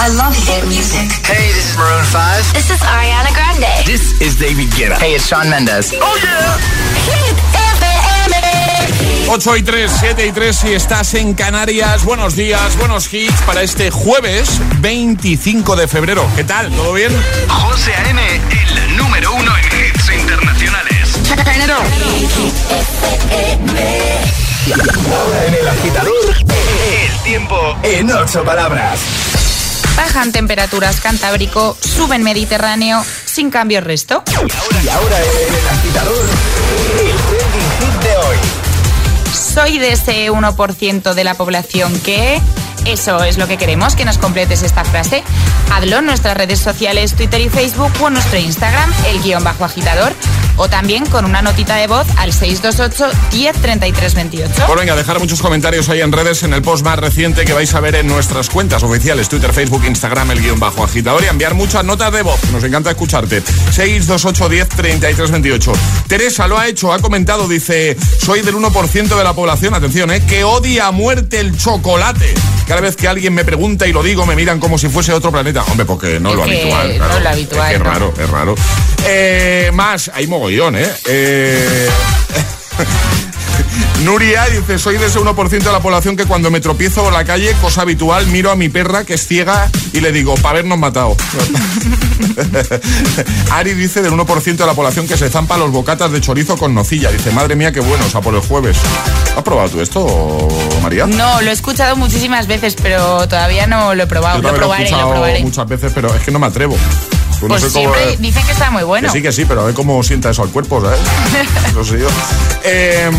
I love hit music. Hey, this is Maroon 5. This is Ariana Grande. This is David Guetta. Hey, it's Sean Mendes. Oh yeah. Hit FM. 8 y 3, 7 y 3 si estás en Canarias. Buenos días, buenos hits para este jueves 25 de febrero. ¿Qué tal? ¿Todo bien? José A.M., el número uno en hits internacionales. Ahora en el agitador, El tiempo en ocho palabras. Bajan temperaturas Cantábrico, suben Mediterráneo, sin cambio resto. Y ahora el agitador, el trending hit de hoy. Soy de ese 1% de la población que... Eso es lo que queremos, que nos completes esta frase. Hazlo en nuestras redes sociales, Twitter y Facebook o en nuestro Instagram, el guion bajo agitador. O también con una notita de voz al 628 103328. Pues venga, dejar muchos comentarios ahí en redes en el post más reciente que vais a ver en nuestras cuentas oficiales, Twitter, Facebook, Instagram, el guion bajo agitador y enviar muchas notas de voz. Nos encanta escucharte. 628 10 33 28. Teresa lo ha hecho, ha comentado, dice, soy del 1% de la población, atención, eh, que odia a muerte el chocolate. Cada vez que alguien me pregunta y lo digo, me miran como si fuese otro planeta. Hombre, porque no Es lo que habitual. no claro. lo habitual, Es que es raro, es raro. Eh, más, hay mogollón, ¿eh? eh Nuria dice, soy de ese 1% de la población que cuando me tropiezo por la calle, cosa habitual, miro a mi perra que es ciega y le digo, para habernos matado. Ari dice del 1% de la población que se zampa los bocatas de chorizo con nocilla. Dice, madre mía, qué bueno, o sea, por el jueves. ¿Has probado tú esto, María? No, lo he escuchado muchísimas veces, pero todavía no lo he probado. Yo Lo también lo he probaré, lo escuchado probaré. muchas veces, pero es que no me atrevo. Pues no Pues sé cómo- siempre dicen que está muy bueno. Que sí, que sí, pero a ver cómo sienta eso al cuerpo, ¿sabes? No sé yo. Eh,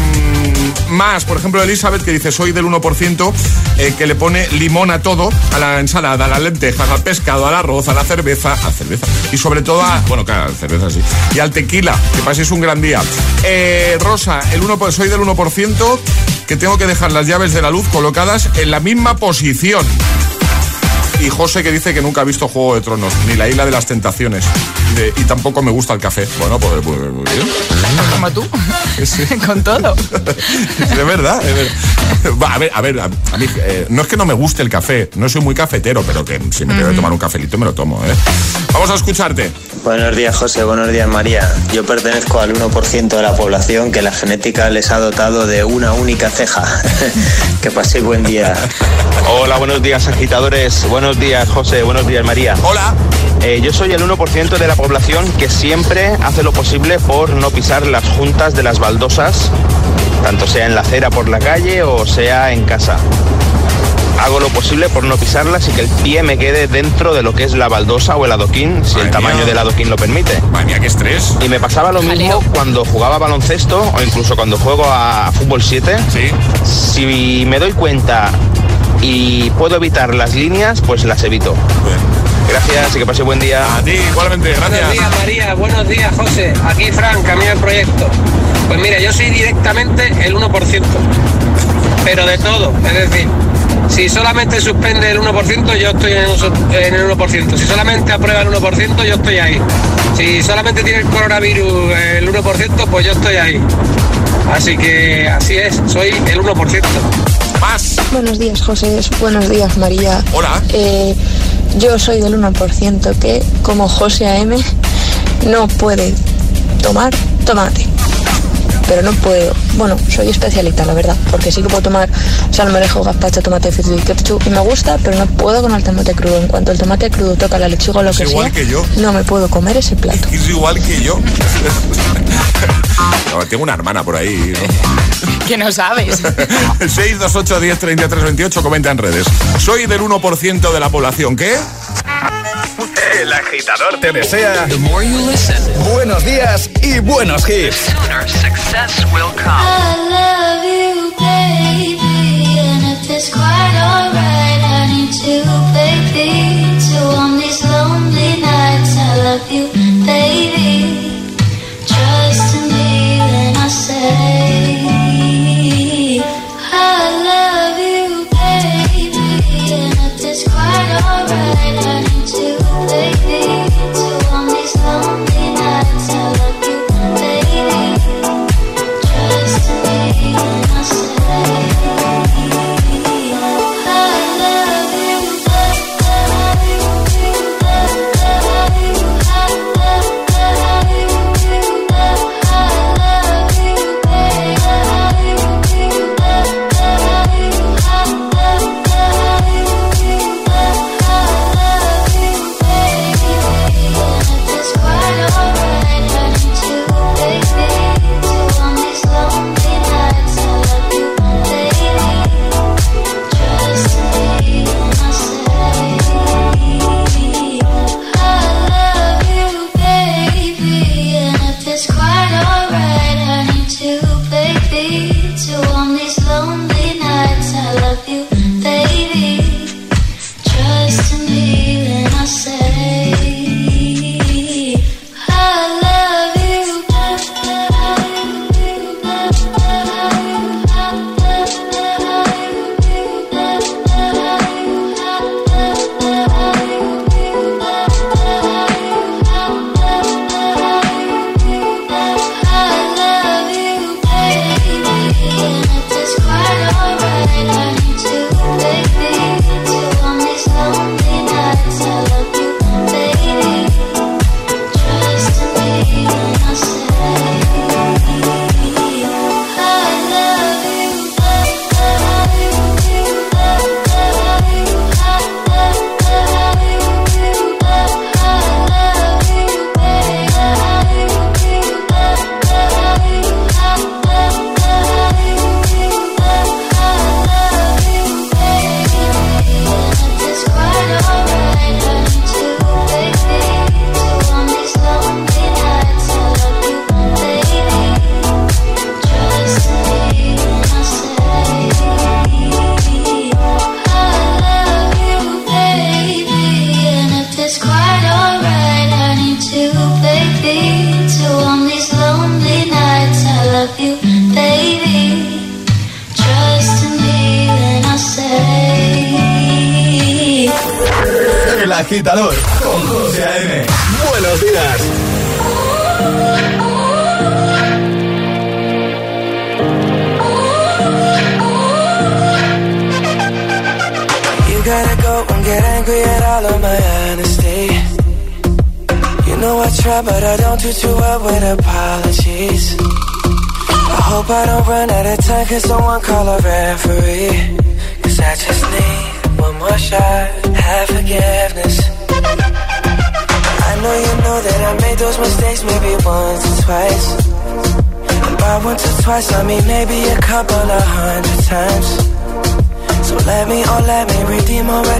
más, por ejemplo, Elizabeth, que dice, soy del 1% eh, que le pone limón a todo, a la ensalada, a las lentejas, al pescado, al arroz, a la cerveza, a cerveza, y sobre todo a, bueno, claro, a la cerveza sí, y al tequila, que paséis un gran día. Eh, Rosa, el 1, soy del 1% que tengo que dejar las llaves de la luz colocadas en la misma posición. Y José que dice que nunca ha visto Juego de Tronos, ni la Isla de las Tentaciones. Y, de- y tampoco me gusta el café. Bueno, pues, pues, muy bien. Como tú. Sí. Con todo. De verdad, de verdad. Va, a ver, a ver, a, a mí eh, no es que no me guste el café, no soy muy cafetero, pero que si me tengo que tomar un cafelito me lo tomo, ¿eh? Vamos a escucharte. Buenos días José, buenos días María. Yo pertenezco al 1% de la población que la genética les ha dotado de una única ceja. que paséis buen día. Hola, buenos días agitadores, buenos días José, buenos días María. Hola. Eh, yo soy el 1% de la población que siempre hace lo posible por no pisar las juntas de las baldosas, tanto sea en la acera por la calle o sea en casa. Hago lo posible por no pisarlas y que el pie me quede dentro de lo que es la baldosa o el adoquín, si Madre el tamaño mía. del adoquín lo permite. Madre mía, qué estrés. Y me pasaba lo mismo cuando jugaba baloncesto o incluso cuando juego a fútbol 7. Sí. Si me doy cuenta y puedo evitar las líneas, pues las evito. Gracias y que pase buen día. A ti, igualmente, Buenos días gracias. María, buenos días José, aquí Fran, camino del proyecto. Pues mira, yo soy directamente el 1%, pero de todo, es decir, si solamente suspende el 1%, yo estoy en el, en el 1%, si solamente aprueba el 1%, yo estoy ahí. Si solamente tiene el coronavirus el 1%, pues yo estoy ahí. Así que así es, soy el 1%. Más. Buenos días, José. Buenos días, María. Hola. Eh, yo soy del 1% que, como José AM, no puede tomar tomate. Pero no puedo. Bueno, soy especialista, la verdad. Porque sí que puedo tomar salmorejo, gazpacho, tomate frito y ketchup. Y me gusta, pero no puedo con el tomate crudo. En cuanto el tomate crudo toca la lechuga o lo Es que igual sea, que yo. no me puedo comer ese plato. Es igual que yo. No, tengo una hermana por ahí, ¿no? Que no sabes. 628 10 33 28 comenta en redes. Soy del 1% de la población que El agitador Te desea The more you listen, buenos días y buenos hits. sooner success will come. I love you, baby. And if it's quite alright, I need to baby. To on these lonely nights, I love you,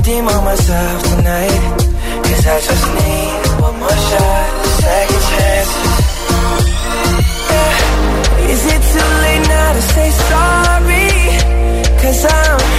redeem on myself tonight. Cause I just need one more shot, second chances. Yeah. Is it too late now to say sorry? Cause I'm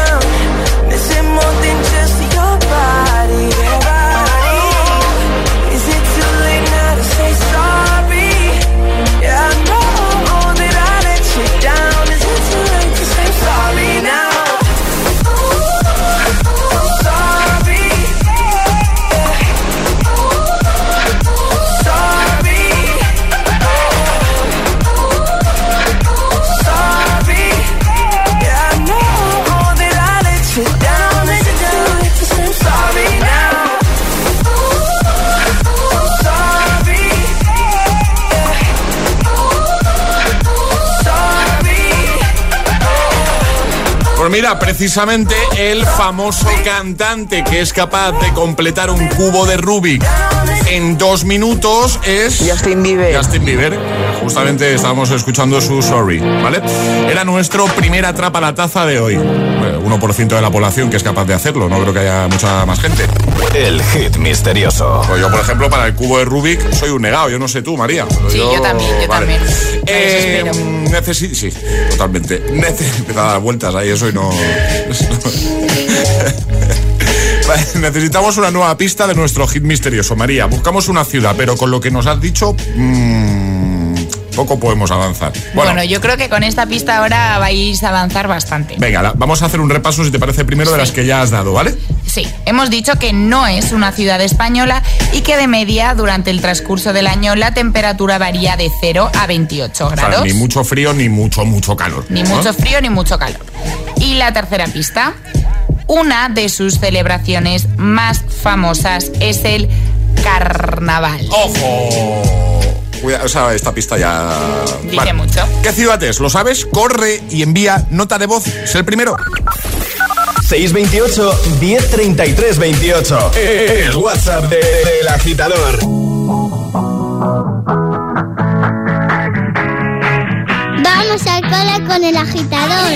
mira, precisamente el famoso cantante que es capaz de completar un cubo de Rubik en dos minutos es Justin Bieber. Justin Bieber. Justamente estábamos escuchando su Sorry, ¿vale? Era nuestro primer atrapa la taza de hoy. Bueno, 1% de la población que es capaz de hacerlo, no creo que haya mucha más gente. El hit misterioso. Pues yo, por ejemplo, para el cubo de Rubik soy un negado, yo no sé tú, María. Sí, yo también, yo también. Eh, desespero. necesi- sí, totalmente. Nece Empezaba a dar vueltas ahí, eso y no. Necesitamos una nueva pista de nuestro hit misterioso, María. Buscamos una ciudad, pero con lo que nos has dicho, mm, poco podemos avanzar. Bueno, Bueno, yo creo que con esta pista ahora vais a avanzar bastante. venga, la- vamos a hacer un repaso, si te parece, primero de las que ya has dado, ¿vale? Sí, hemos dicho que no es una ciudad española y que de media durante el transcurso del año la temperatura varía de 0 a 28 O sea, grados. ni mucho frío ni mucho, mucho calor. Ni ¿no? mucho frío ni mucho calor. Y la tercera pista, una de sus celebraciones más famosas es el carnaval. ¡Ojo! Cuida- o sea, esta pista ya. Dice mucho. ¿Qué ciudad es? ¿Lo sabes? Corre y envía nota de voz. Es el primero. 628 1033 28. El WhatsApp de- del agitador. Vamos al cole con el agitador.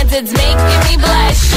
In your pants, it's making me blush.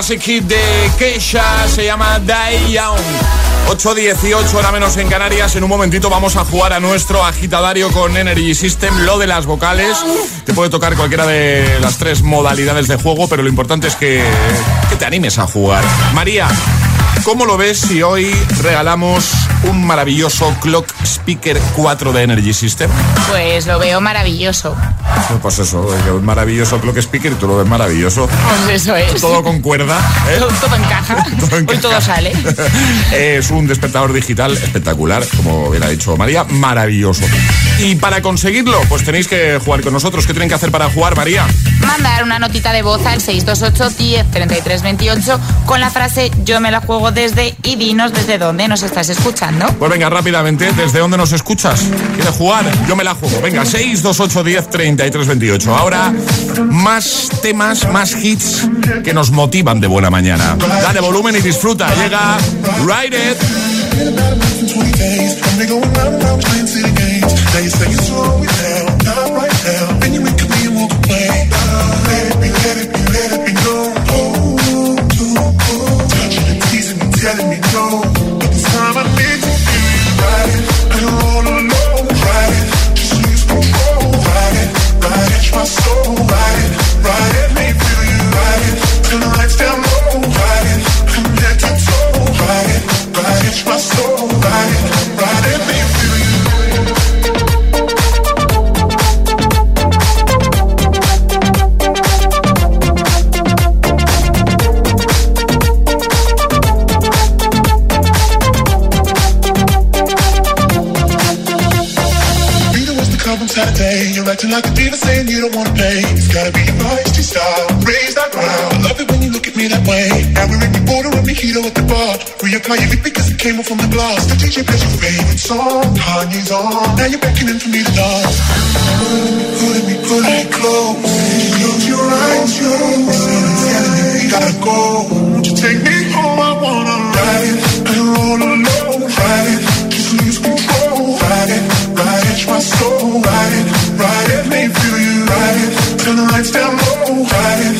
Classic hit de Keisha, se llama Die Young. 8.18 hora menos en Canarias. En un momentito vamos a jugar a nuestro agitadario con Energy System. Lo de las vocales. Te puede tocar cualquiera de las tres modalidades de juego, pero lo importante es que, que te animes a jugar. María, ¿cómo lo ves si hoy regalamos un maravilloso Clock Speaker 4 de Energy System? Pues lo veo maravilloso. Pues eso, un maravilloso Clock Speaker y tú lo ves maravilloso. Pues eso es. Todo concuerda. ¿eh? Todo, todo encaja. Hoy todo sale. es un despertador digital espectacular, como bien ha dicho María, maravilloso. Y para conseguirlo, pues tenéis que jugar con nosotros. ¿Qué tienen que hacer para jugar, María? Mandar una notita de voz al 628 10 33 28 con la frase yo me la juego desde y dinos desde dónde nos estás escuchando. Pues venga, rápidamente, ¿desde dónde nos escuchas? ¿Quieres jugar? Yo me la juego. Venga, 628 10 33 28. Ahora, más temas, más hits que nos motivan de buena mañana. Dale volumen y disfruta. Llega Ride It. My soul, ride acting like a diva saying you don't wanna pay. It's gotta be your feisty style. Raise that ground. I love it when you look at me that way. Now we're in the border with mojito at the bar. Reapply your lip because it came off from the glass. The DJ plays your favorite song. Kanye's on. Now you're beckoning for me to dance. Pulling me, pulling me close. Close your eyes, you. Telling me we gotta go. Won't you take me home? I wanna ride it. And roll alone. Ride it. Just lose control. Ride it. Ride it. My soul. Ride it. Ride it. Make you. Ride it. Turn the lights down low. Ride it.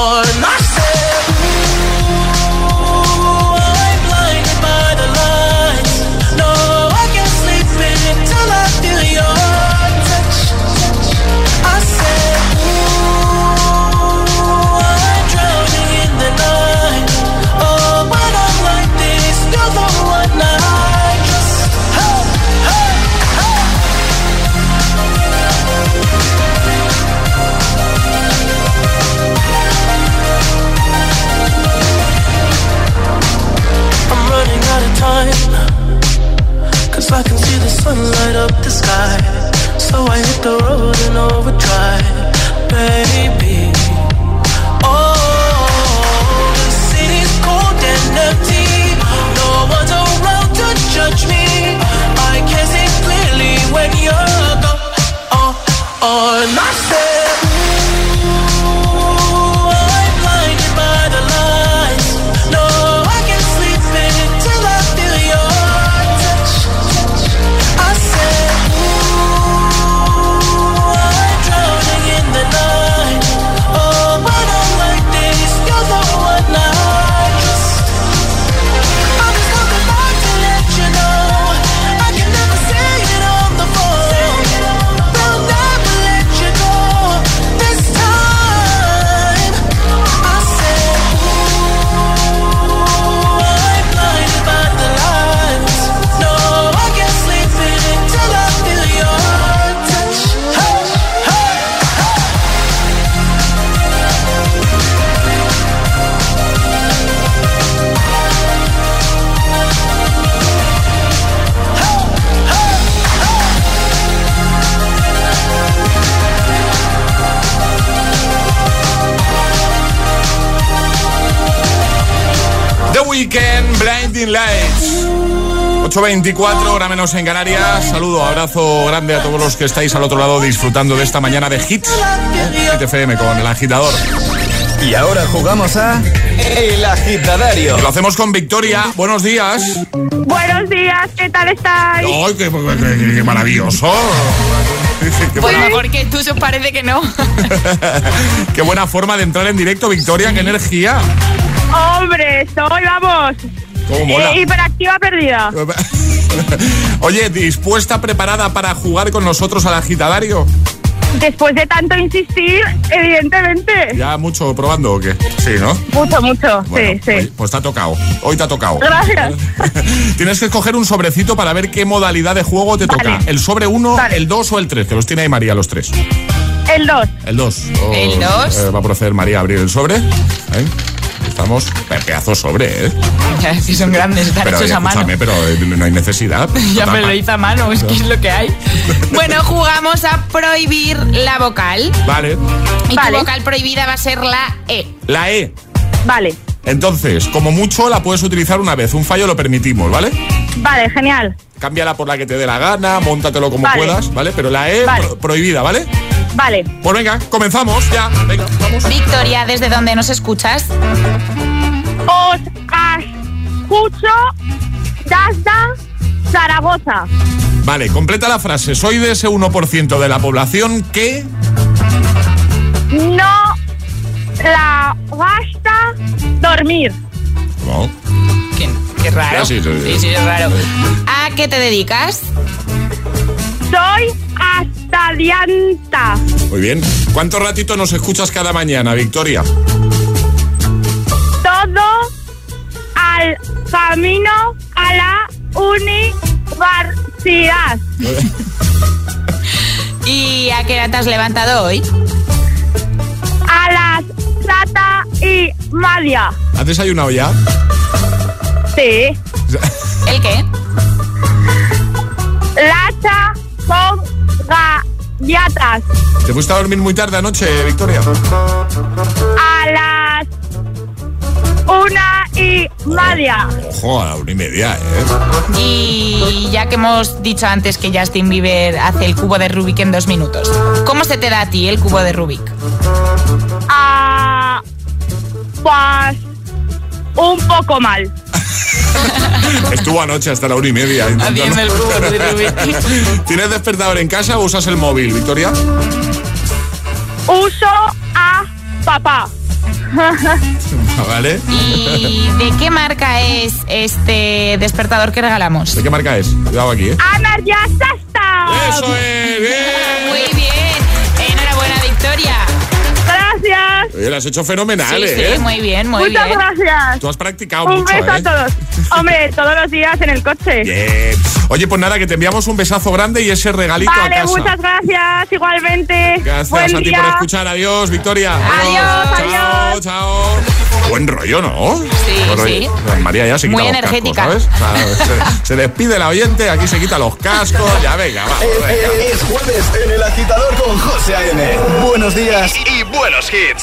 oh, 8.24, hora menos en Canarias. Saludo, abrazo grande a todos los que estáis al otro lado disfrutando de esta mañana de hits. ¿eh? Hit FM con el agitador. Y ahora jugamos a El Agitadario. Lo hacemos con Victoria. Buenos días. Buenos días, ¿qué tal estáis? ¡Ay, qué, qué- qué maravilloso! Qué Pues buena, mejor que tú, os parece que no. qué buena forma de entrar en directo, Victoria. ¡Qué energía! Hombre, estoy, vamos. ¡Cómo mola! eh, hiperactiva perdida. Oye, ¿dispuesta, preparada para jugar con nosotros al agitadario? Después de tanto insistir, evidentemente. ¿Ya mucho probando o qué? Sí, ¿no? Mucho, mucho, Bueno, sí, sí. hoy- pues te ha tocado. Hoy te ha tocado. Gracias. Tienes que escoger un sobrecito para ver qué modalidad de juego te toca. El sobre 1, el 2 o el 3, que los tiene ahí María los tres. El 2. El 2. El dos. va a proceder María a abrir el sobre. Ahí. Estamos. Pe- Pedazo sobre, ¿eh? Ya, si son grandes, están Pero hechos a mano. pero eh, no hay necesidad. Ya me lo hice a mano, es que es lo que hay. Bueno, jugamos a prohibir la vocal. Vale. Y tu vocal prohibida va a ser la E. La E. Vale, Entonces, como mucho la puedes utilizar una vez. Un fallo lo permitimos, ¿vale? vale, genial. Cámbiala por la que te dé la gana, móntatelo como Vale. puedas, ¿vale? Pero la E Vale. pro- prohibida, ¿vale? Vale. Pues venga, comenzamos ya. Venga, vamos. Victoria, ¿desde dónde nos escuchas? Os escucho desde Zaragoza. Vale, completa la frase. Soy de ese 1% de la población que... No la basta dormir. No. ¿Qué, qué raro. Sí, sí, sí. Sí, sí, es raro. ¿A qué te dedicas? Soy astalianta. Muy bien. ¿Cuánto ratito nos escuchas cada mañana, Victoria? Todo al camino a la universidad. ¿Y a qué hora te has levantado hoy? A las plata y media. ¿Has desayunado ya? Sí. ¿El qué? Lacha con galletas. ¿Te fuiste a dormir muy tarde anoche, Victoria? A las una y media. Ojo, a la una y media, ¿eh? Y ya que hemos dicho antes que Justin Bieber hace el cubo de Rubik en dos minutos, ¿cómo se te da a ti el cubo de Rubik? Ah, pues un poco mal. Estuvo anoche hasta la una y media. el. ¿Tienes despertador en casa o usas el móvil, Victoria? Uso a papá. ¿Vale? ¿Y de qué marca es este despertador que regalamos? ¿De qué marca es? Cuidado aquí, ¿eh? Ana ya está. ¡Eso es! ¡Bien! Muy bien. Oye, lo has hecho fenomenal, Sí, sí, ¿eh? muy bien, muy Muchas bien. gracias. Tú has practicado Un mucho, beso ¿eh? a todos. Hombre, todos los días en el coche. Bien. Oye, pues nada, que te enviamos un besazo grande y ese regalito a Vale, casa. muchas gracias. Igualmente. Gracias Buen a ti día. por escuchar. Adiós, Victoria. Adiós, Chao, adiós. chao. Buen rollo, ¿no? Sí, sí. María ya se quita Muy los energética. cascos, ¿sabes? O sea, se, se despide la oyente, aquí se quita los cascos. Ya, venga, va. Eh, venga. eh, Es jueves en el agitador con José A.M. Buenos días. Y buenos hits.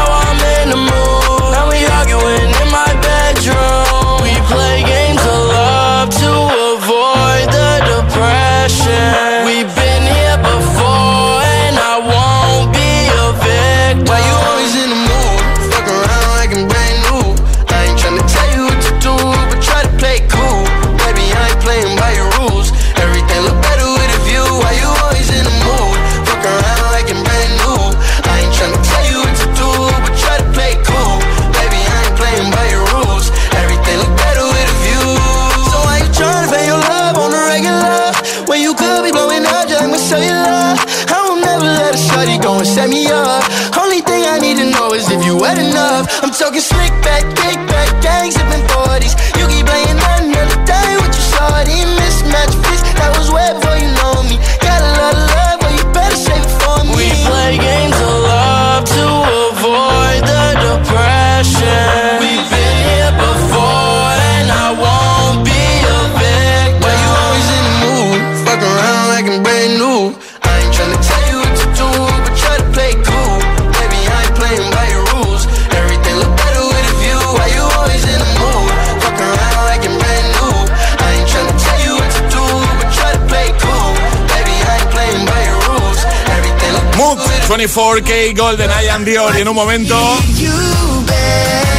24K Golden Eye and Dior. Y en un momento.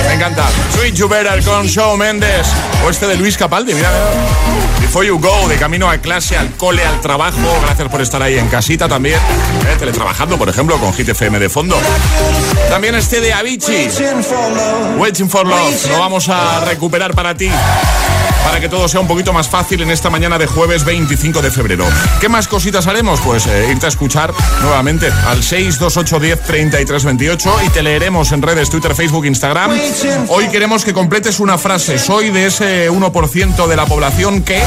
Me encanta. Sweet You Better con Shawn Mendes. O este de Luis Capaldi, mira. Before You Go, de camino a clase, al cole, al trabajo. Gracias por estar ahí en casita también. eh, teletrabajando, por ejemplo, con Hit FM de fondo. También este de Avicii. Waiting for Love. Lo vamos a recuperar para ti. Para que todo sea un poquito más fácil en esta mañana de jueves 25 de febrero. ¿Qué más cositas haremos? Pues eh, irte a escuchar nuevamente al 62810 3328 y te leeremos en redes Twitter, Facebook, Instagram. Hoy queremos que completes una frase. Soy de ese 1% de la población que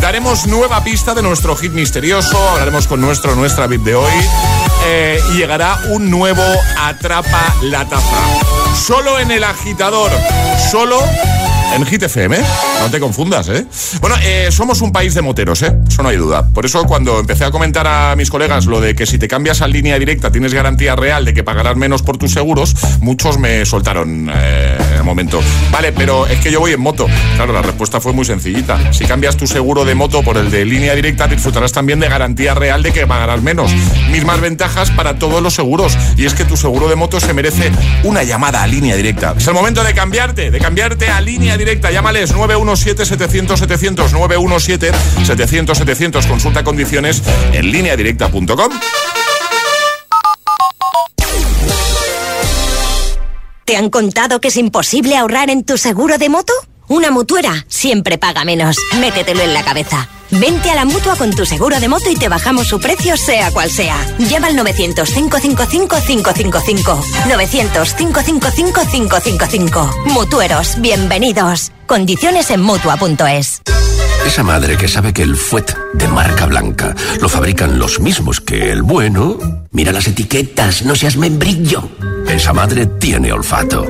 daremos nueva pista de nuestro hit misterioso. Hablaremos con nuestro, nuestra VIP de hoy. eh, y llegará un nuevo Atrapa la Taza. Solo en el agitador. Solo En Hit FM, ¿eh? No te confundas, ¿eh? Bueno, eh, somos un país de moteros, ¿eh? Eso no hay duda. Por eso cuando empecé a comentar a mis colegas lo de que si te cambias a línea directa tienes garantía real de que pagarás menos por tus seguros, muchos me soltaron eh, el momento. Vale, pero es que yo voy en moto. Claro, la respuesta fue muy sencillita. Si cambias tu seguro de moto por el de línea directa, disfrutarás también de garantía real de que pagarás menos. Mismas ventajas para todos los seguros. Y es que tu seguro de moto se merece una llamada a línea directa. Es el momento de cambiarte, de cambiarte a línea directa. Llámales 917-700-700, 917-700-700. Consulta condiciones en lineadirecta.com. ¿Te han contado que es imposible ahorrar en tu seguro de moto? Una mutuera siempre paga menos. Métetelo en la cabeza. Vente a la mutua con tu seguro de moto y te bajamos su precio, sea cual sea. Llama al 900-555-555. 900-555-555. Mutueros, bienvenidos. Condiciones en mutua.es. Esa madre que sabe que el fuet de marca blanca lo fabrican los mismos que el bueno. Mira las etiquetas, no seas membrillo. Esa madre tiene olfato.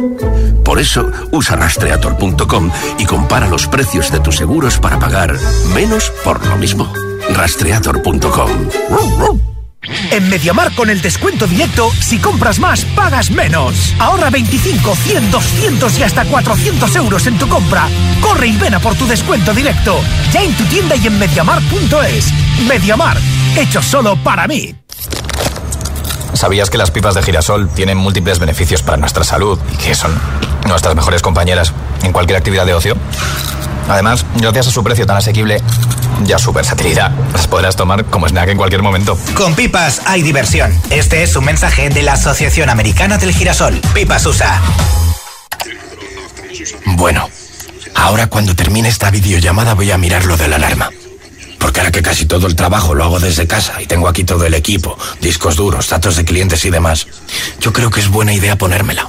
Por eso usa rastreator.com y compara los precios de tus seguros para pagar menos por lo mismo. Rastreator.com. En Mediamar con el descuento directo, si compras más, pagas menos. Ahorra 25, 100, 200 y hasta 400 euros en tu compra. Corre y ven a por tu descuento directo. Ya en tu tienda y en mediamar.es. Mediamar, hecho solo para mí. ¿Sabías que las pipas de girasol tienen múltiples beneficios para nuestra salud y que son nuestras mejores compañeras en cualquier actividad de ocio? Además, gracias a su precio tan asequible y a su versatilidad, las podrás tomar como snack en cualquier momento. Con pipas hay diversión. Este es un mensaje de la Asociación Americana del Girasol. Pipas USA. Bueno, ahora cuando termine esta videollamada voy a mirar lo de la alarma. Porque ahora que casi todo el trabajo lo hago desde casa y tengo aquí todo el equipo, discos duros, datos de clientes y demás, yo creo que es buena idea ponérmela.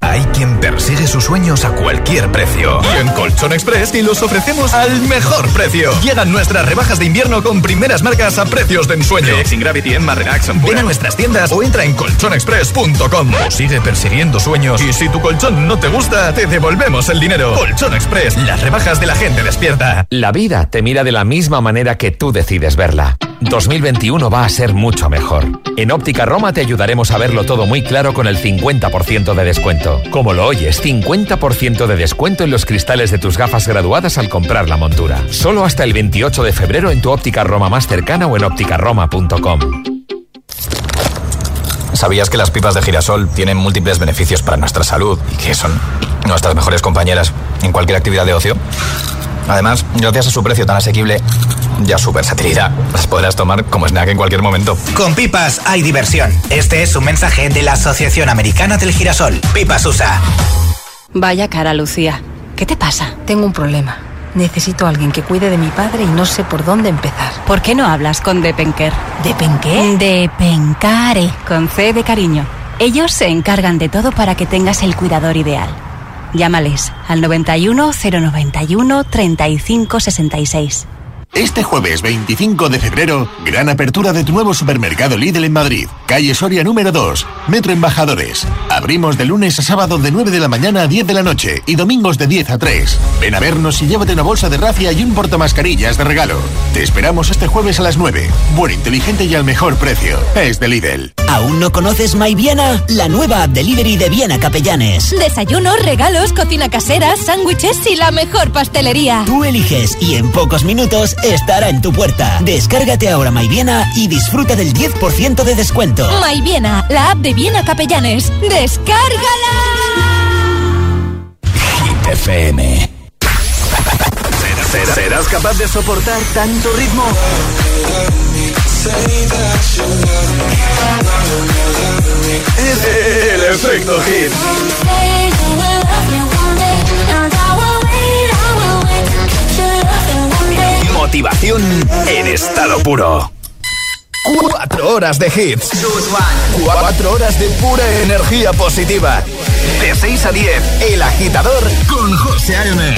Hay quien persigue sus sueños a cualquier precio. Y en Colchón Express y los ofrecemos al mejor precio. Llegan nuestras rebajas de invierno con primeras marcas a precios de ensueño. Relaxing Gravity, Emma Relax, Ven a nuestras tiendas o entra en colchonexpress.com. O sigue persiguiendo sueños y si tu colchón no te gusta, te devolvemos el dinero. Colchón Express, las rebajas de la gente despierta. La vida te mira de la misma manera que tú decides verla. 2021 va a ser mucho mejor. En Óptica Roma te ayudaremos a verlo todo muy claro con el 50% de descuento. Como lo oyes, 50% de descuento en los cristales de tus gafas graduadas al comprar la montura. Solo hasta el 28 de febrero en tu Óptica Roma más cercana o en ópticaroma.com. ¿Sabías que las pipas de girasol tienen múltiples beneficios para nuestra salud y que son nuestras mejores compañeras en cualquier actividad de ocio? Además, gracias a su precio tan asequible y a su versatilidad, las podrás tomar como snack en cualquier momento. Con pipas hay diversión. Este es un mensaje de la Asociación Americana del Girasol. Pipas USA. Vaya cara, Lucía. ¿Qué te pasa? Tengo un problema. Necesito a alguien que cuide de mi padre y no sé por dónde empezar. ¿Por qué no hablas con Depenker? ¿Depenqué? Depencare. Con C de cariño. Ellos se encargan de todo para que tengas el cuidador ideal. Llámales al 91 091 35 66. Este jueves 25 de febrero, gran apertura de tu nuevo supermercado Lidl en Madrid, calle Soria número 2, Metro Embajadores. Abrimos de lunes a sábado de 9 de la mañana a 10 de la noche y domingos de 10 a 3. Ven a vernos y llévate una bolsa de rafia y un portamascarillas de regalo. Te esperamos este jueves a las 9. Buen, inteligente y al mejor precio. Es de Lidl. ¿Aún no conoces My Viena? La nueva app delivery de Viena Capellanes. Desayunos, regalos, cocina casera, sándwiches y la mejor pastelería. Tú eliges y en pocos minutos estará en tu puerta. Descárgate ahora My Viena y disfruta del 10% de descuento. My Viena, la app de Viena Capellanes. ¡Descárgala! Hit FM. ¿Serás, serás capaz de soportar tanto ritmo? Es el efecto hit. Motivación en estado puro. Cuatro horas de hits. Cuatro horas de pura energía positiva. De 6 a 10, El Agitador con José A.M.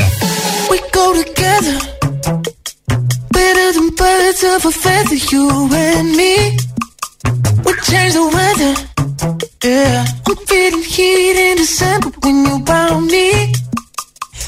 We go together Better than birds of a feather You and me We change the weather Yeah I'm feeling heat in December When you're around me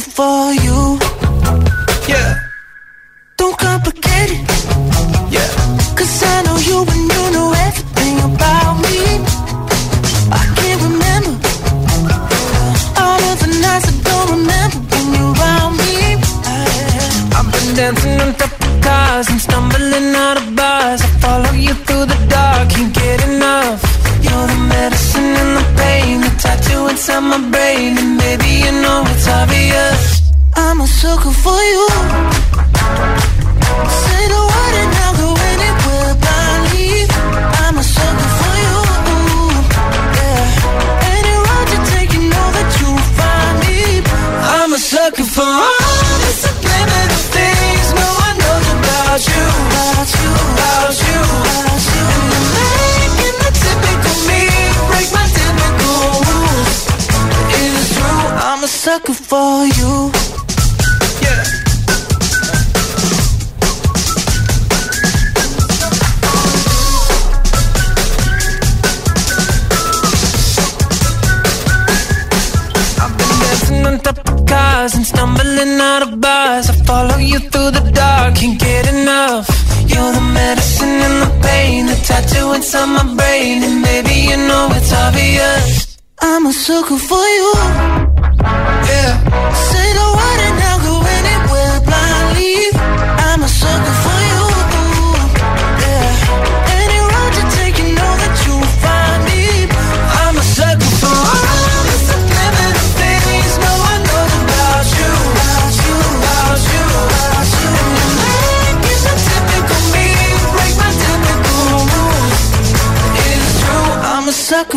for you.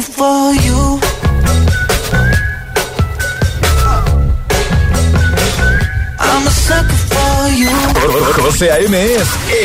For you. I'm a sucker for you. José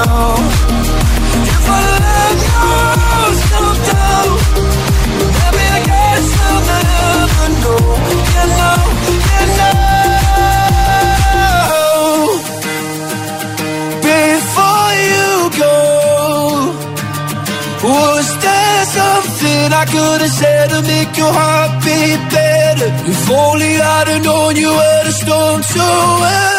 If I know. You know, you know. Before you go, was there something I could have said to make your heart beat better? If only I'd have known you were the storm to weather.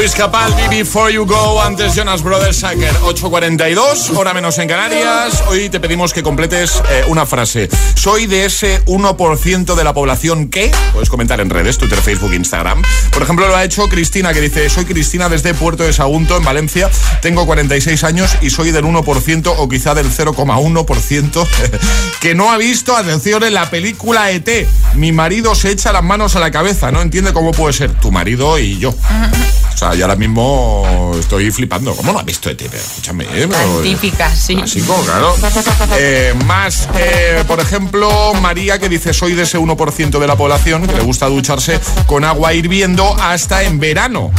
Luis Capaldi, Before You Go, antes Jonas Brothers, Sacker, 8.42, hora menos en Canarias. Hoy te pedimos que completes eh, una frase. Soy de ese 1% de la población que... Puedes comentar en redes, Twitter, Facebook, Instagram. Por ejemplo, lo ha hecho Cristina, que dice, soy Cristina desde Puerto de Sagunto, en Valencia. Tengo 46 años y soy del 1% o quizá del 0,1% que no ha visto, atención, en la película ET. Mi marido se echa las manos a la cabeza, no entiende cómo puede ser tu marido y yo. O sea, yo ahora mismo estoy flipando. ¿Cómo no ha visto ET? Pero escúchame, ¿eh? Pero- Típica, sí. Básico, claro. Eh, más, eh, por ejemplo, María que dice soy de ese 1% de la población que le gusta ducharse con agua hirviendo hasta en verano.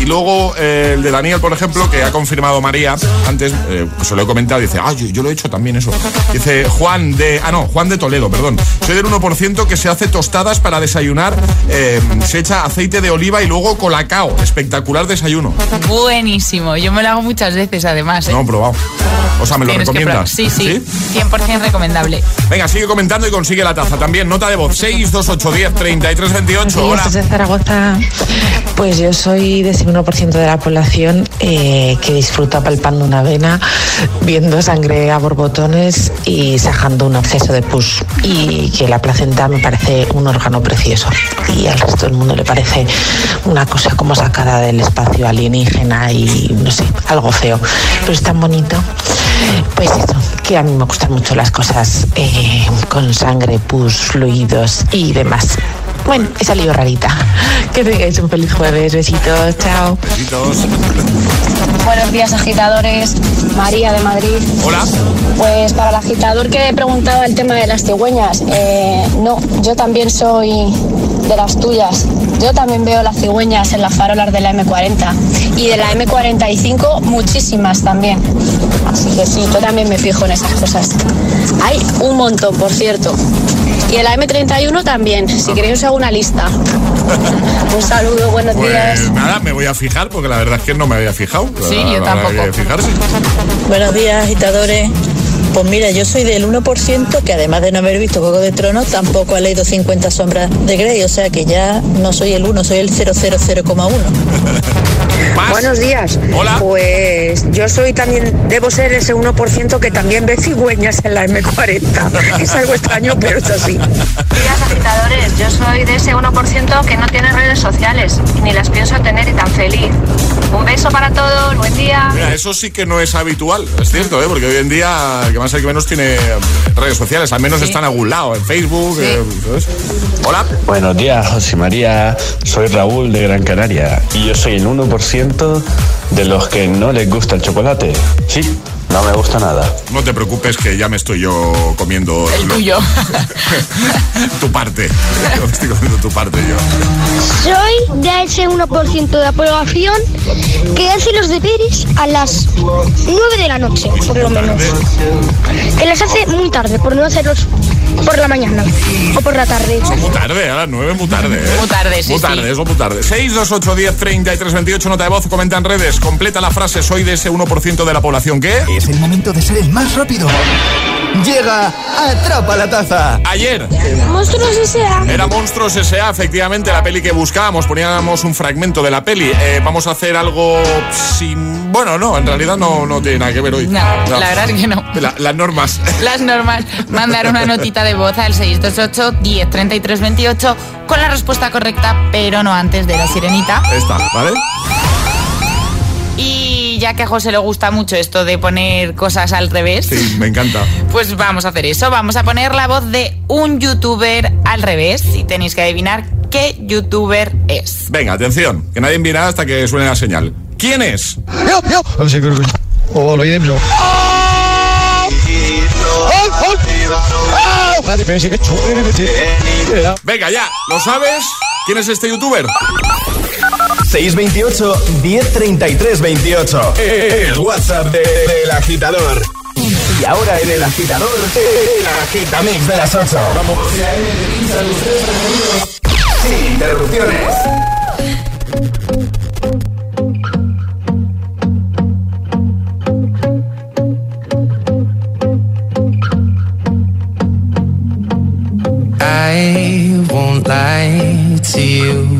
Y luego eh, el de Daniel, por ejemplo, que ha confirmado María, antes eh, pues se lo he comentado, dice, ah, yo, yo lo he hecho también eso. Dice Juan de, ah no, Juan de Toledo, perdón. Soy del 1% que se hace tostadas para desayunar, eh, se echa aceite de oliva y luego colacao. Espectacular desayuno. Buenísimo. Yo me lo hago muchas veces, además. ¿eh? No, he probado. O sea, ¿me lo Tienes recomiendas? Sí, sí, 100% recomendable. Venga, sigue comentando y consigue la taza. También nota de voz 62810 3328. Hola. Desde Zaragoza. Pues yo soy de ese 1% de la población eh, que disfruta palpando una vena, viendo sangre a borbotones y sajando un absceso de pus. Y que la placenta me parece un órgano precioso. Y al resto del mundo le parece una cosa como sacada del espacio alienígena y no sé, algo feo. Pero es tan bonito. Pues eso, que a mí me gustan mucho las cosas eh, con sangre, pus, fluidos y demás. Bueno, he salido rarita. Que tengáis un feliz jueves. Besitos, chao. Besitos. Buenos días, agitadores. María de Madrid. Hola. Pues para el agitador que preguntaba el tema de las cigüeñas, eh, no, yo también soy de las tuyas. Yo también veo las cigüeñas en las farolas de la M40 y de la M45 muchísimas también. Así que sí, yo también me fijo en esas cosas. Hay un montón, por cierto. Y en la M31 también, si queréis os hago una lista. Un saludo, buenos días. Pues nada, me voy a fijar porque la verdad es que no me había fijado. Sí, yo Habrá tampoco. fijarse. Buenos días, agitadores. Pues mira, yo soy del 1% que además de no haber visto Juego de Tronos, tampoco ha leído 50 sombras de Grey, o sea que ya no soy el 1, soy el 000,1. Buenos días. Hola. Pues yo soy también, debo ser ese 1% que también ve cigüeñas en la M40. Es algo extraño, pero es así. días, agitadores. Yo soy de ese 1% que no tiene redes sociales y ni las pienso tener y tan feliz. Un beso para todos, buen día. Mira, eso sí que no es habitual, es cierto, ¿eh? porque hoy en día el que más hay que menos tiene redes sociales, al menos Sí. está en algún lado, en Facebook. eh, ¿sabes? Hola. Buenos días, José María. Soy Raúl de Gran Canaria y yo soy el 1% de los que no les gusta el chocolate. Sí, No me gusta nada. No te preocupes que ya me estoy yo comiendo El lo- tuyo. tu parte. Yo me estoy comiendo tu parte yo. Soy de ese 1% de la población que hace los deberes a las 9 de la noche, por lo menos. Que las hace muy tarde, por no hacerlos por la mañana o por la tarde. Muy tarde, a las 9 muy tarde. ¿eh? Muy tarde, sí, Muy sí. tarde, eso muy tarde. 628 10 33 28, nota de voz, comenta en redes. Completa la frase, soy de ese 1% de la población que... Es el momento de ser el más rápido. Llega Atrapa la Taza. Ayer Monstruos S.A. Era Monstruos S.A., efectivamente, la peli que buscábamos. Poníamos un fragmento de la peli. Eh, vamos a hacer algo sin... Bueno, no, en realidad no, no tiene nada que ver hoy. No, la verdad es que no. La- las normas. Las normas, mandar una notita de voz al 628 10 33 28 con la respuesta correcta, pero no antes de la sirenita. Esta, ¿vale? Ya que a José le gusta mucho esto de poner cosas al revés, Sí, me encanta. pues vamos a hacer eso. Vamos a poner la voz de un youtuber al revés y tenéis que adivinar qué youtuber es. Venga, atención, que nadie mira hasta que suene la señal. ¿Quién es? Venga, ya, ¿lo sabes? ¿Quién es este youtuber? 628 1033 28. El WhatsApp de- del agitador. Y ahora en el agitador, el agitamix de las 8. Vamos. Sin interrupciones. I won't lie to you.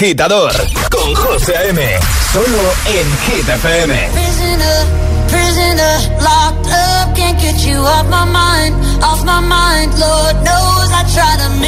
Agitador con José A.M. Solo en Hit FM. Prisoner, prisoner, locked up, can't get you off my mind, off my mind. Lord knows I tried a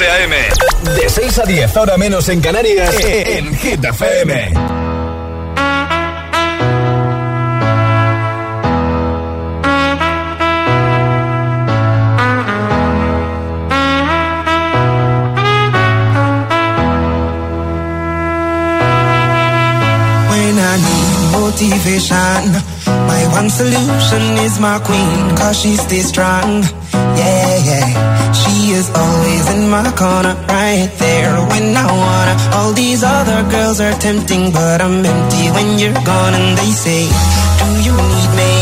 José A.M. De 6 a 10, ahora menos en Canarias, en Hit FM. When I need motivation, my one solution is my queen, cause she stays strong. Yeah, is always in my corner, right there when I wanna. All these other girls are tempting, but I'm empty when you're gone. And they say, Do you need me?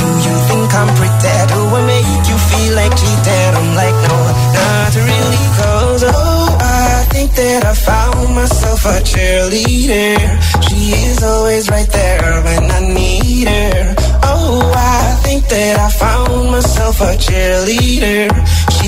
Do you think I'm pretty? Do I make you feel like cheating? I'm like, no, not really, cause oh, I think that I found myself a cheerleader. She is always right there when I need her. Oh, I think that I found myself a cheerleader.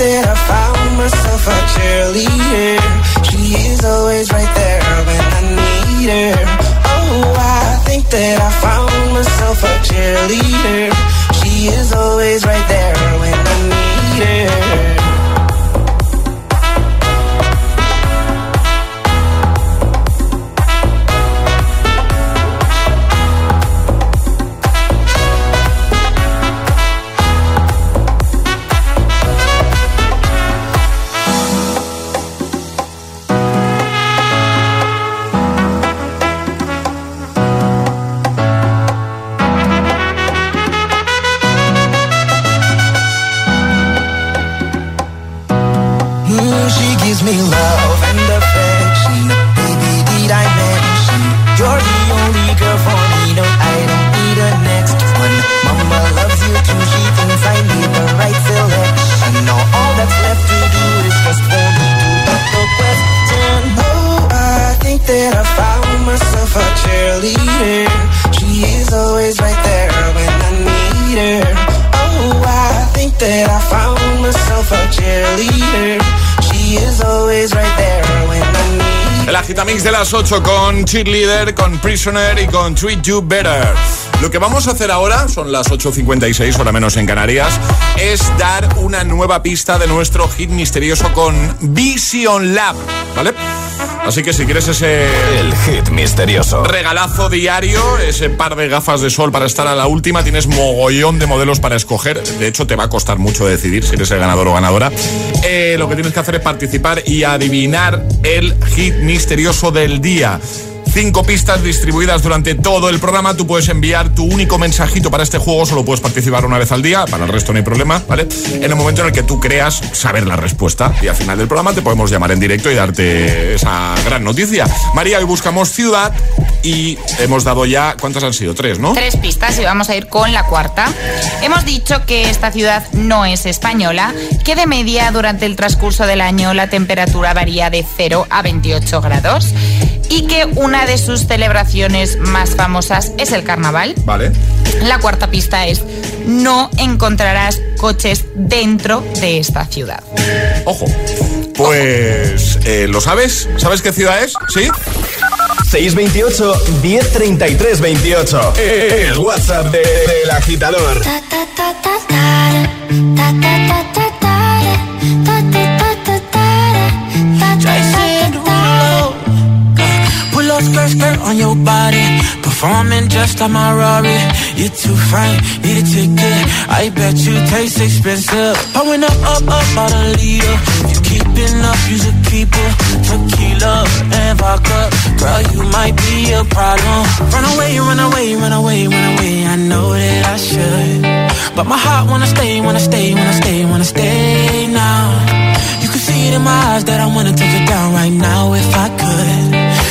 that I found myself a cheerleader. She is always right there 8 con Cheerleader, con Prisoner y con Treat You Better. Lo que vamos a hacer ahora, son las 8.56, hora menos en Canarias, es dar una nueva pista de nuestro hit misterioso con Vision Lab, ¿vale? Así que si quieres ese El hit misterioso. regalazo diario, ese par de gafas de sol para estar a la última, tienes mogollón de modelos para escoger. De hecho, te va a costar mucho decidir si eres el ganador o ganadora. Eh, lo que tienes que hacer es participar y adivinar el hit misterioso del día. Cinco pistas distribuidas durante todo el programa. Tú puedes enviar tu único mensajito para este juego. Solo puedes participar una vez al día. Para el resto no hay problema, ¿vale? En el momento en el que tú creas saber la respuesta. Y al final del programa te podemos llamar en directo y darte esa gran noticia. María, hoy buscamos ciudad y hemos dado ya. ¿Cuántas han sido? Tres, ¿no? Tres pistas y vamos a ir con la cuarta. Hemos dicho que esta ciudad no es española, que de media durante el transcurso del año la temperatura varía de 0 a 28 grados y que una de sus celebraciones más famosas es el carnaval. Vale. La cuarta pista es no encontrarás coches dentro de esta ciudad. Ojo. Pues, eh, ¿lo sabes? ¿Sabes qué ciudad es? ¿Sí? 628 1033 28. El WhatsApp de- del agitador. Jason skirt, skirt on your body. Performing just like my Rari. You're too fine, need a ticket. I bet you taste expensive. Pouring up, up, up, out a leader. You keeping up, you should keep it. Tequila and vodka. Girl, you might be a problem. Run away, run away, run away, run away. I know that I should. But my heart wanna stay, wanna stay, wanna stay, wanna stay now. You can see it in my eyes that I wanna take it down right now if I could.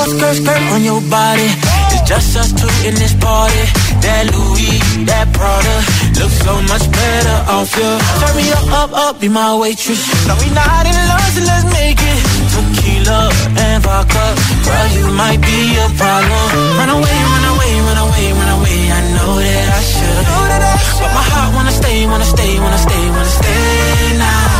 Pull skirt, skirt on your body. It's just us two in this party. That Louis, that Prada, looks so much better off you. Turn me up, up, up, be my waitress. No, we not in love, so let's make it. Tequila and vodka, girl, you might be a problem. Run away, run away, run away, run away. I know that I should, but my heart wanna stay, wanna stay, wanna stay, wanna stay now.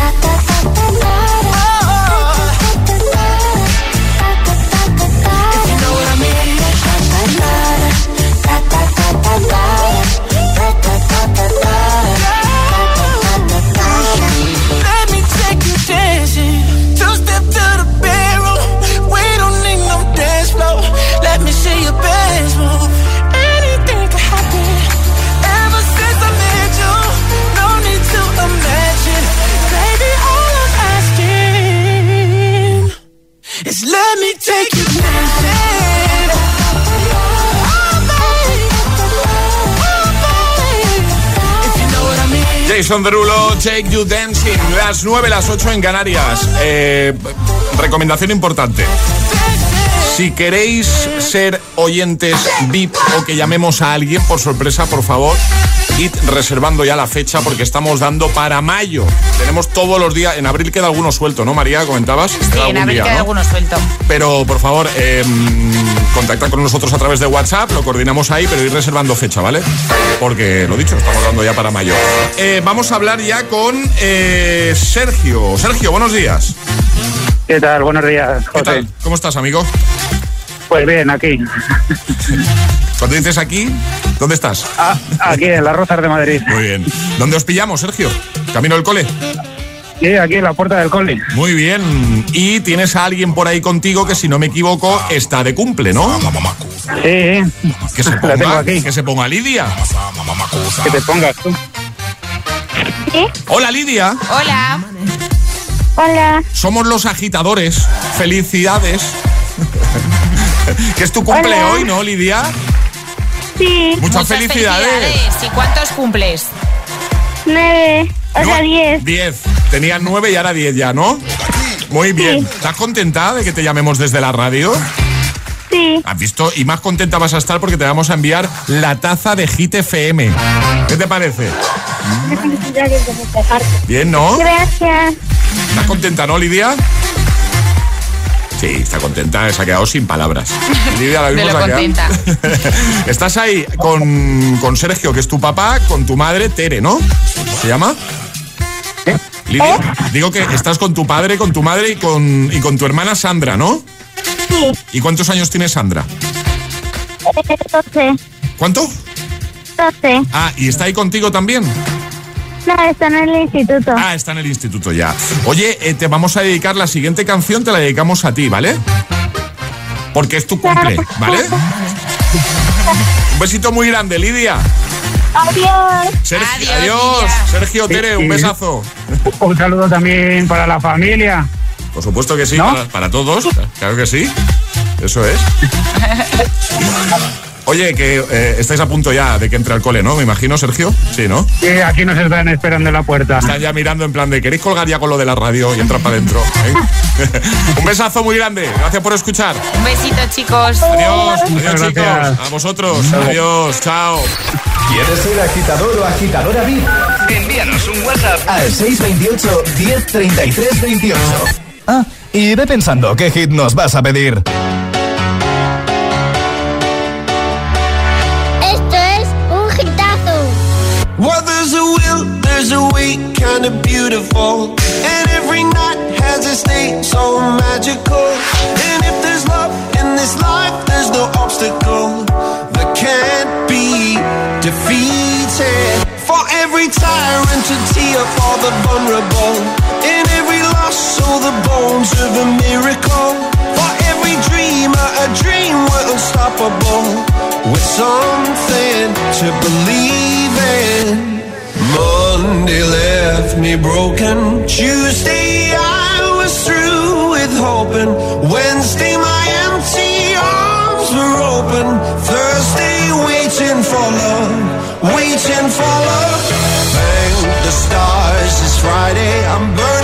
da da. Jason Derulo, Take You Dancing. Las 9, las 8 en Canarias. Eh, recomendación importante. Si queréis ser oyentes VIP o que llamemos a alguien por sorpresa, por favor, id reservando ya la fecha porque estamos dando para mayo. Tenemos todos los días. En abril queda alguno suelto, ¿no, María? ¿Comentabas? Sí, Queda en abril día, queda ¿no? alguno suelto. Pero por favor, eh, contacta con nosotros a través de WhatsApp, lo coordinamos ahí, pero ir reservando fecha, ¿vale? Porque lo dicho, estamos dando ya para mayo. Eh, vamos a hablar ya con eh, Sergio. Sergio, buenos días. ¿Qué tal? Buenos días, ¿Qué José. tal? ¿Cómo estás, amigo? Pues bien, aquí. Cuando dices aquí, ¿dónde estás? Ah, aquí, en las Rosas de Madrid. Muy bien. ¿Dónde os pillamos, Sergio? ¿Camino del cole? Sí, aquí en la puerta del cole. Muy bien. Y tienes a alguien por ahí contigo que, si no me equivoco, está de cumple, ¿no? Sí, Que se La tengo ponga, aquí. que se ponga Lidia. que te pongas tú. Hola, Lidia. Hola. Hola. Somos los agitadores. Felicidades. que es tu cumple Hola. hoy, ¿no, Lidia? Sí. Muchas, felicidades. ¿Y cuántos cumples? Nueve. O sea, diez. Diez. Tenías nueve y ahora diez ya, ¿no? Muy bien. ¿Estás contenta de que te llamemos desde la radio? Sí. ¿Has visto? Y más contenta vas a estar porque te vamos a enviar la taza de Hit FM. ¿Qué te parece? Bien, ¿no? Gracias. ¿Estás contenta, no, Lidia? Sí, está contenta, se ha quedado sin palabras. Lidia, se ha quedado- Estás ahí con, con Sergio, que es tu papá, con tu madre, Tere, ¿no? ¿Se llama? Lidia, digo que estás con tu padre, con tu madre y con, y con tu hermana Sandra, ¿no? Sí. ¿Y cuántos años tiene Sandra? Eh, Doce. ¿Cuánto? Doce. Ah, ¿y está ahí contigo también? No, está en el instituto. Ah, está en el instituto ya. Oye, eh, te vamos a dedicar la siguiente canción, te la dedicamos a ti, ¿vale? Porque es tu cumple, ¿vale? Un besito muy grande, Lidia. Adiós. Sergio, adiós. Sergio Tere, un besazo. Un saludo también para la familia. Por supuesto que sí, ¿No? para, para todos. Claro que sí. Eso es. Oye, que eh, estáis a punto ya de que entre al cole, ¿no? Me imagino, Sergio. Sí, ¿no? Sí, aquí nos están esperando en la puerta. Están ya mirando en plan de ¿queréis colgar ya con lo de la radio y entrar para adentro? ¿eh? Un besazo muy grande. Gracias por escuchar. Un besito, chicos. Adiós, adiós Muchas chicos. gracias. A vosotros. Adiós, chao. ¿Quieres ser agitador o agitadora VIP? Envíanos un WhatsApp al 628 1033 28. Ah, y ve pensando qué hit nos vas a pedir. Beautiful. And every night has a state so magical. And if there's love in this life, there's no obstacle that can't be defeated. For every tyrant to tear for the vulnerable. In every loss, all the bones of a miracle. For every dreamer, a dream we're unstoppable. With something to believe in. Monday left me broken. Tuesday I was through with hoping. Wednesday my empty arms were open. Thursday waiting for love, waiting for love. Thank the stars it's Friday. I'm burning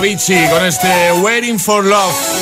Avicii con este Waiting for Love.